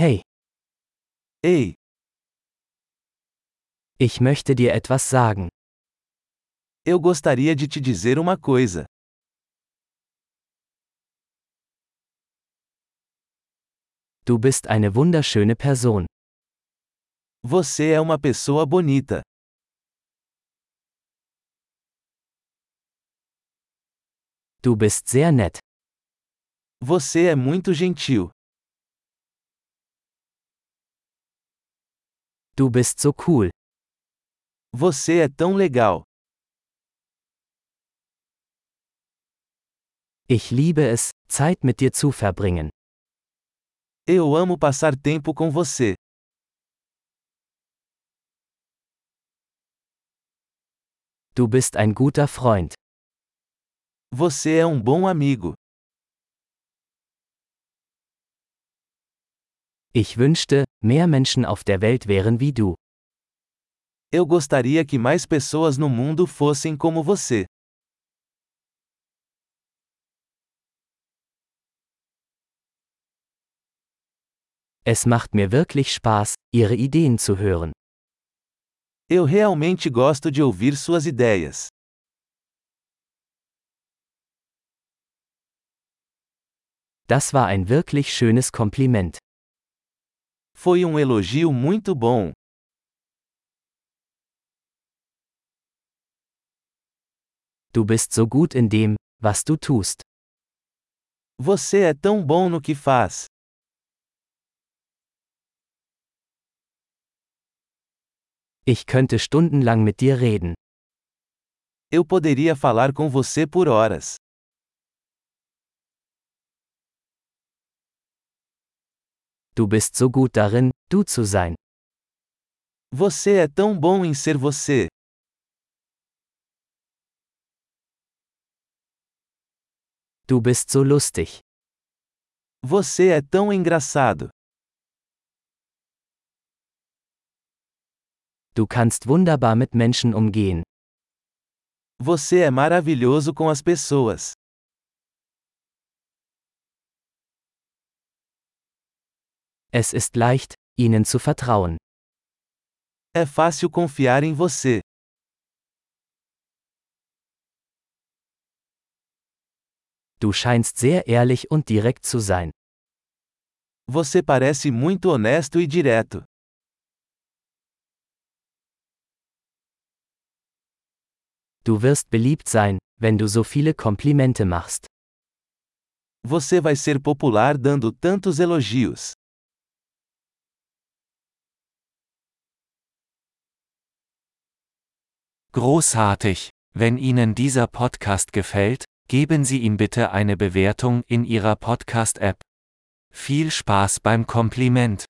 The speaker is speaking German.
Hey, Ei, ich möchte dir etwas sagen. eu gostaria de te dizer uma coisa. Du bist eine wunderschöne Person. Você é uma pessoa bonita. Du bist sehr nett. Você é muito gentil. Du bist so cool. Você é tão legal. Ich liebe es, Zeit mit dir zu verbringen. Eu amo passar tempo com você. Du bist ein guter Freund. Você é um bom amigo. Ich wünschte, mehr Menschen auf der Welt wären wie du. Eu gostaria que mais pessoas no mundo fossem como você. Es macht mir wirklich Spaß, Ihre Ideen zu hören. Eu realmente gosto de ouvir suas ideias. Das war ein wirklich schönes Kompliment. Foi um elogio muito bom. Du bist so gut in dem, was du tust. Você é tão bom no que faz. Ich könnte stundenlang mit dir reden. Eu poderia falar com você por horas. Du bist so gut darin, du zu sein. Você é tão bom em ser você. Du bist so lustig. Você é tão engraçado. Du kannst wunderbar mit Menschen umgehen. Você é maravilhoso com as pessoas. Es ist leicht, ihnen zu vertrauen. É fácil confiar em você. Du scheinst sehr ehrlich und direkt zu sein. Você parece muito honesto e direto. Du wirst beliebt sein, wenn du so viele Komplimente machst. Você vai ser popular dando tantos elogios. Großartig! Wenn Ihnen dieser Podcast gefällt, geben Sie ihm bitte eine Bewertung in Ihrer Podcast-App. Viel Spaß beim Kompliment!